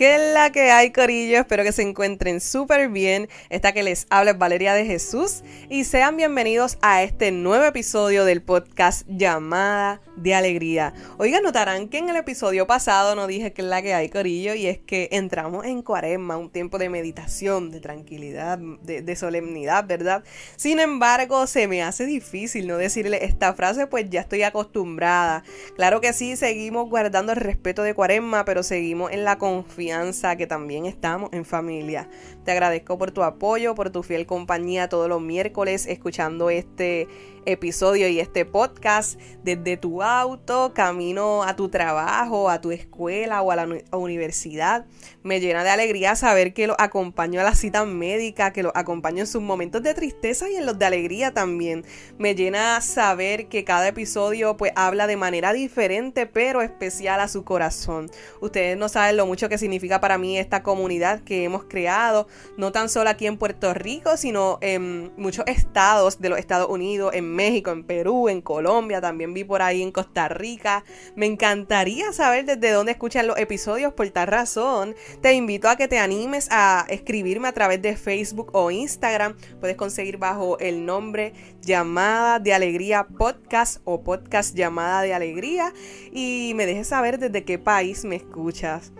¿Qué es la que hay, Corillo? Espero que se encuentren súper bien. Esta que les habla es Valeria de Jesús y sean bienvenidos a este nuevo episodio del podcast Llamada de Alegría. Oigan, notarán que en el episodio pasado no dije qué es la que hay, Corillo, y es que entramos en cuaresma, un tiempo de meditación, de tranquilidad, de solemnidad, ¿verdad? Sin embargo, se me hace difícil no decirle esta frase, pues ya estoy acostumbrada. Claro que sí, seguimos guardando el respeto de cuaresma, pero seguimos en la confianza que también estamos en familia. Te agradezco por tu apoyo, por tu fiel compañía todos los miércoles escuchando este episodio y este podcast desde tu auto, camino a tu trabajo, a tu escuela o a la universidad. Me llena de alegría saber que lo acompaño a la cita médica, que lo acompaño en sus momentos de tristeza y en los de alegría también. Me llena saber que cada episodio pues habla de manera diferente pero especial a su corazón. Ustedes no saben lo mucho que significa para mí esta comunidad que hemos creado, no tan solo aquí en Puerto Rico, sino en muchos estados de los Estados Unidos, en México, en Perú, en Colombia, también vi por ahí en Costa Rica. Me encantaría saber desde dónde escuchan los episodios por tal razón. Te invito a que te animes a escribirme a través de Facebook o Instagram. Puedes conseguir bajo el nombre Llamada de Alegría Podcast o Podcast Llamada de Alegría y me dejes saber desde qué país me escuchas.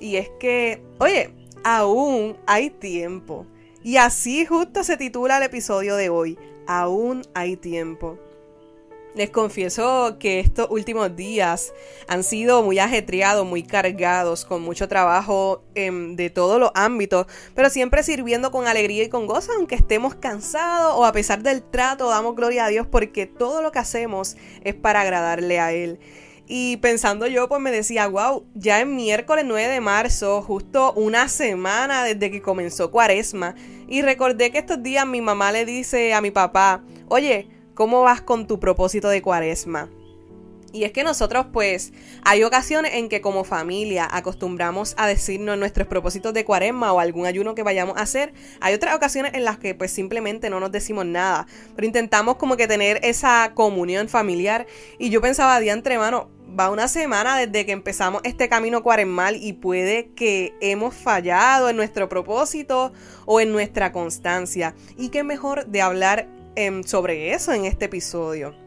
Y es que, oye, aún hay tiempo. Y así justo se titula el episodio de hoy aún hay tiempo. Les confieso que estos últimos días han sido muy ajetreados, muy cargados, con mucho trabajo em, de todos los ámbitos, pero siempre sirviendo con alegría y con gozo, aunque estemos cansados o a pesar del trato, damos gloria a Dios porque todo lo que hacemos es para agradarle a Él. Y pensando yo, pues me decía, wow, ya es miércoles 9 de marzo, justo una semana desde que comenzó Cuaresma. Y recordé que estos días mi mamá le dice a mi papá, oye, ¿cómo vas con tu propósito de Cuaresma? Y es que nosotros pues hay ocasiones en que como familia acostumbramos a decirnos nuestros propósitos de cuaresma o algún ayuno que vayamos a hacer. Hay otras ocasiones en las que pues simplemente no nos decimos nada, pero intentamos como que tener esa comunión familiar. Y yo pensaba, día entre mano, va una semana desde que empezamos este camino cuaresmal y puede que hemos fallado en nuestro propósito o en nuestra constancia. Y qué mejor de hablar em, sobre eso en este episodio.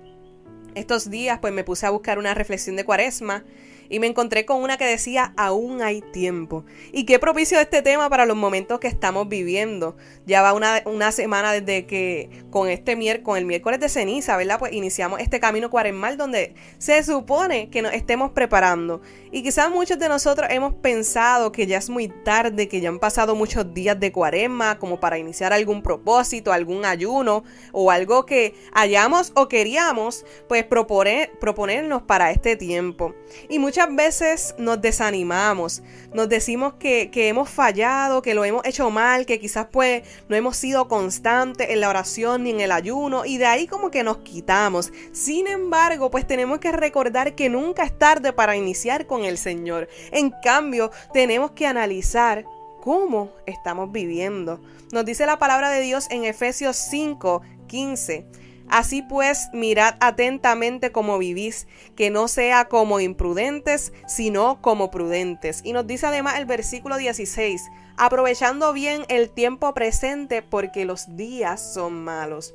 Estos días pues me puse a buscar una reflexión de cuaresma y me encontré con una que decía aún hay tiempo. Y qué propicio este tema para los momentos que estamos viviendo. Ya va una, una semana desde que con este miércoles, con el miércoles de ceniza, ¿verdad? Pues iniciamos este camino cuaresmal donde se supone que nos estemos preparando. Y quizás muchos de nosotros hemos pensado que ya es muy tarde, que ya han pasado muchos días de cuaresma como para iniciar algún propósito, algún ayuno o algo que hayamos o queríamos pues proponer, proponernos para este tiempo. Y muchos muchas veces nos desanimamos, nos decimos que, que, hemos fallado, que lo hemos hecho mal, que quizás pues no hemos sido constantes en la oración ni en el ayuno y de ahí como que nos quitamos. Sin embargo, pues tenemos que recordar que nunca es tarde para iniciar con el Señor. En cambio, tenemos que analizar cómo estamos viviendo. Nos dice la palabra de Dios en Efesios 5, 15. Así pues, mirad atentamente cómo vivís, que no sea como imprudentes, sino como prudentes. Y nos dice además el versículo 16, aprovechando bien el tiempo presente porque los días son malos.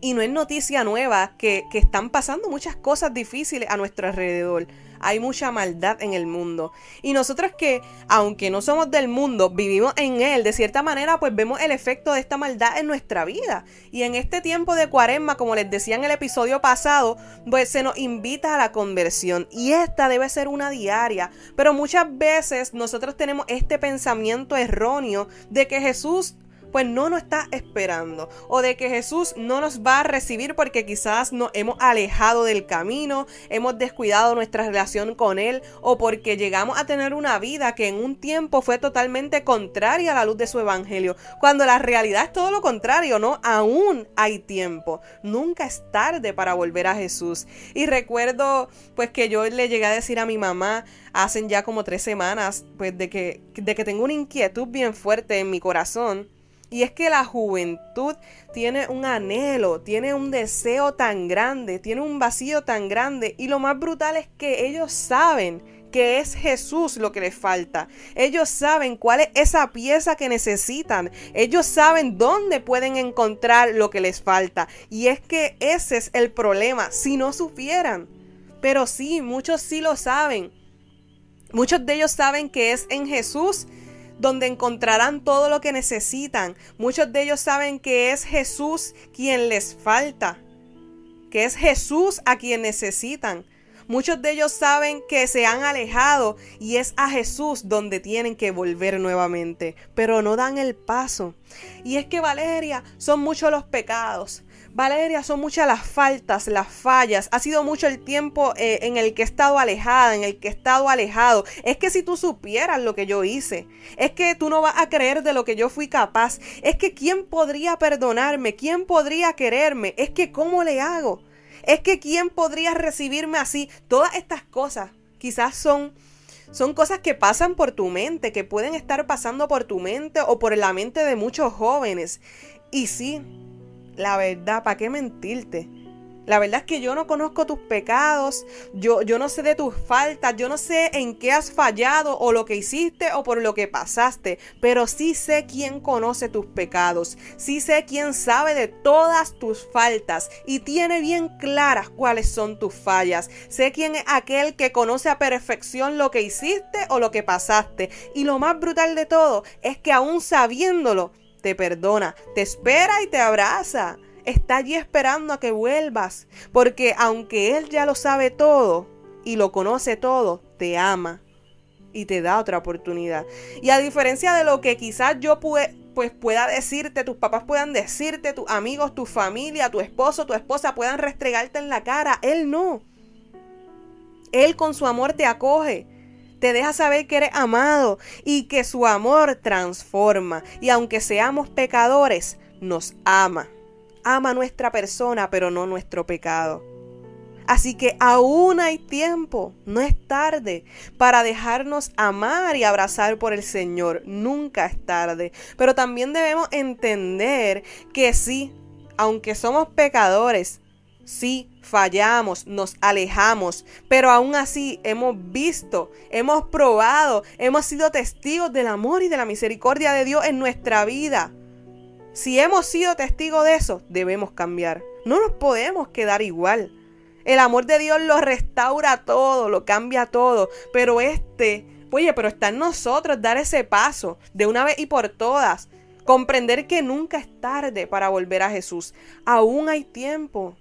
Y no es noticia nueva que, que están pasando muchas cosas difíciles a nuestro alrededor hay mucha maldad en el mundo. Y nosotros que, aunque no somos del mundo, vivimos en él, de cierta manera, pues vemos el efecto de esta maldad en nuestra vida. Y en este tiempo de cuaresma, como les decía en el episodio pasado, pues se nos invita a la conversión. Y esta debe ser una diaria. Pero muchas veces nosotros tenemos este pensamiento erróneo de que Jesús pues no nos está esperando. O de que Jesús no nos va a recibir porque quizás nos hemos alejado del camino, hemos descuidado nuestra relación con Él, o porque llegamos a tener una vida que en un tiempo fue totalmente contraria a la luz de su Evangelio. Cuando la realidad es todo lo contrario, ¿no? Aún hay tiempo. Nunca es tarde para volver a Jesús. Y recuerdo pues que yo le llegué a decir a mi mamá hacen ya como tres semanas pues de que, de que tengo una inquietud bien fuerte en mi corazón. Y es que la juventud tiene un anhelo, tiene un deseo tan grande, tiene un vacío tan grande. Y lo más brutal es que ellos saben que es Jesús lo que les falta. Ellos saben cuál es esa pieza que necesitan. Ellos saben dónde pueden encontrar lo que les falta. Y es que ese es el problema, si no supieran. Pero sí, muchos sí lo saben. Muchos de ellos saben que es en Jesús donde encontrarán todo lo que necesitan. Muchos de ellos saben que es Jesús quien les falta, que es Jesús a quien necesitan. Muchos de ellos saben que se han alejado y es a Jesús donde tienen que volver nuevamente, pero no dan el paso. Y es que Valeria, son muchos los pecados. Valeria, son muchas las faltas, las fallas. Ha sido mucho el tiempo eh, en el que he estado alejada, en el que he estado alejado. Es que si tú supieras lo que yo hice, es que tú no vas a creer de lo que yo fui capaz. Es que quién podría perdonarme, quién podría quererme. Es que cómo le hago. Es que quién podría recibirme así. Todas estas cosas quizás son son cosas que pasan por tu mente, que pueden estar pasando por tu mente o por la mente de muchos jóvenes. Y sí, la verdad, ¿para qué mentirte? La verdad es que yo no conozco tus pecados, yo, yo no sé de tus faltas, yo no sé en qué has fallado o lo que hiciste o por lo que pasaste, pero sí sé quién conoce tus pecados, sí sé quién sabe de todas tus faltas y tiene bien claras cuáles son tus fallas. Sé quién es aquel que conoce a perfección lo que hiciste o lo que pasaste. Y lo más brutal de todo es que aún sabiéndolo, te perdona, te espera y te abraza está allí esperando a que vuelvas, porque aunque Él ya lo sabe todo y lo conoce todo, te ama y te da otra oportunidad. Y a diferencia de lo que quizás yo pues pueda decirte, tus papás puedan decirte, tus amigos, tu familia, tu esposo, tu esposa puedan restregarte en la cara, Él no. Él con su amor te acoge te deja saber que eres amado y que su amor transforma. Y aunque seamos pecadores, nos ama ama nuestra persona, pero no nuestro pecado. Así que aún hay tiempo, no es tarde para dejarnos amar y abrazar por el Señor. Nunca es tarde. Pero también debemos entender que sí, aunque somos pecadores, sí fallamos, nos alejamos, pero aún así hemos visto, hemos probado, hemos sido testigos del amor y de la misericordia de Dios en nuestra vida. Si hemos sido testigos de eso, debemos cambiar. No nos podemos quedar igual. El amor de Dios lo restaura todo, lo cambia todo. Pero este, oye, pero está en nosotros dar ese paso de una vez y por todas. Comprender que nunca es tarde para volver a Jesús. Aún hay tiempo.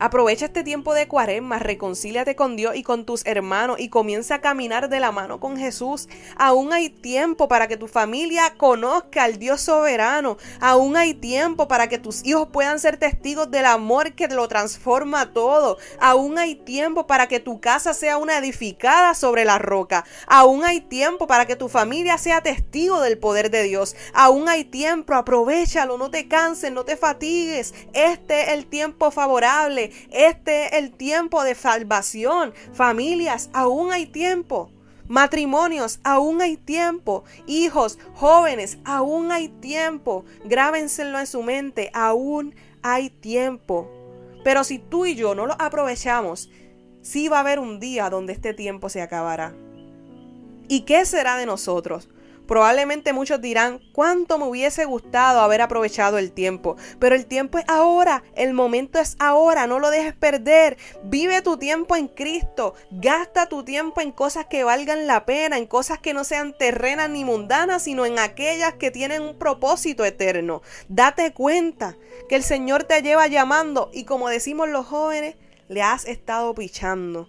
Aprovecha este tiempo de cuaresma, reconcíliate con Dios y con tus hermanos y comienza a caminar de la mano con Jesús. Aún hay tiempo para que tu familia conozca al Dios soberano. Aún hay tiempo para que tus hijos puedan ser testigos del amor que lo transforma todo. Aún hay tiempo para que tu casa sea una edificada sobre la roca. Aún hay tiempo para que tu familia sea testigo del poder de Dios. Aún hay tiempo, aprovechalo, no te canses, no te fatigues. Este es el tiempo favorable este es el tiempo de salvación. Familias, aún hay tiempo. Matrimonios, aún hay tiempo. Hijos, jóvenes, aún hay tiempo. Grábenselo en su mente, aún hay tiempo. Pero si tú y yo no lo aprovechamos, sí va a haber un día donde este tiempo se acabará. ¿Y qué será de nosotros? Probablemente muchos dirán, cuánto me hubiese gustado haber aprovechado el tiempo, pero el tiempo es ahora, el momento es ahora, no lo dejes perder. Vive tu tiempo en Cristo, gasta tu tiempo en cosas que valgan la pena, en cosas que no sean terrenas ni mundanas, sino en aquellas que tienen un propósito eterno. Date cuenta que el Señor te lleva llamando y como decimos los jóvenes, le has estado pichando.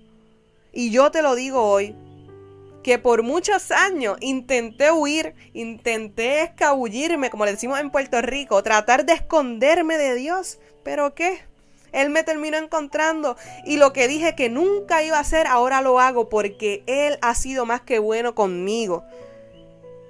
Y yo te lo digo hoy, que por muchos años intenté huir, intenté escabullirme, como le decimos en Puerto Rico, tratar de esconderme de Dios. Pero ¿qué? Él me terminó encontrando y lo que dije que nunca iba a hacer, ahora lo hago porque Él ha sido más que bueno conmigo.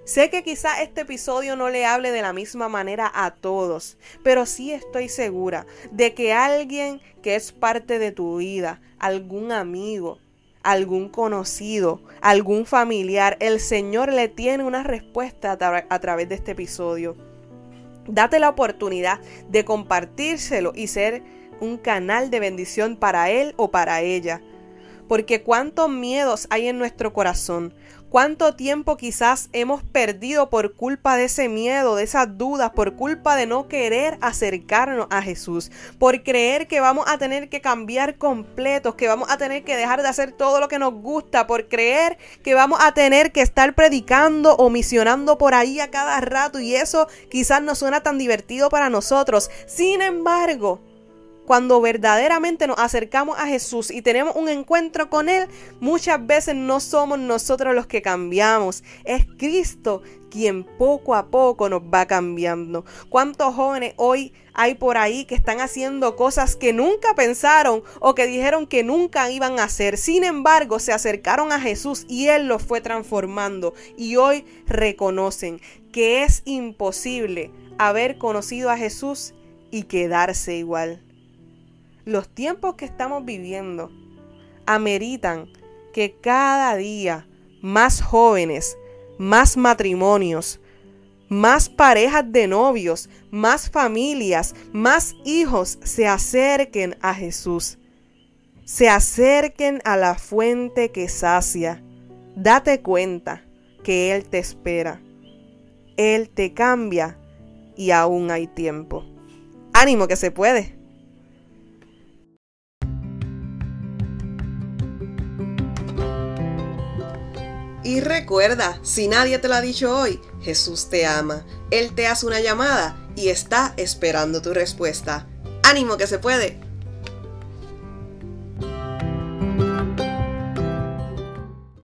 Sé que quizá este episodio no le hable de la misma manera a todos, pero sí estoy segura de que alguien que es parte de tu vida, algún amigo, algún conocido, algún familiar, el Señor le tiene una respuesta a, través de este episodio. Date la oportunidad de compartírselo y ser un canal de bendición para él o para ella. Porque cuántos miedos hay en nuestro corazón, cuánto tiempo quizás hemos perdido por culpa de ese miedo, de esas dudas, por culpa de no querer acercarnos a Jesús, por creer que vamos a tener que cambiar completos, que vamos a tener que dejar de hacer todo lo que nos gusta, por creer que vamos a tener que estar predicando o misionando por ahí a cada rato y eso quizás no suena tan divertido para nosotros. Sin embargo, cuando verdaderamente nos acercamos a Jesús y tenemos un encuentro con Él, muchas veces no somos nosotros los que cambiamos, es Cristo quien poco a poco nos va cambiando. ¿Cuántos jóvenes hoy hay por ahí que están haciendo cosas que nunca pensaron o que dijeron que nunca iban a hacer? Sin embargo, se acercaron a Jesús y Él los fue transformando y hoy reconocen que es imposible haber conocido a Jesús y quedarse igual. Los tiempos que estamos viviendo ameritan que cada día más jóvenes, más matrimonios, más parejas de novios, más familias, más hijos se acerquen a Jesús. Se acerquen a la fuente que sacia. Date cuenta que Él te espera. Él te cambia y aún hay tiempo. Ánimo que se puede. Y recuerda, si nadie te lo ha dicho hoy, Jesús te ama. Él te hace una llamada y está esperando tu respuesta. Ánimo que se puede.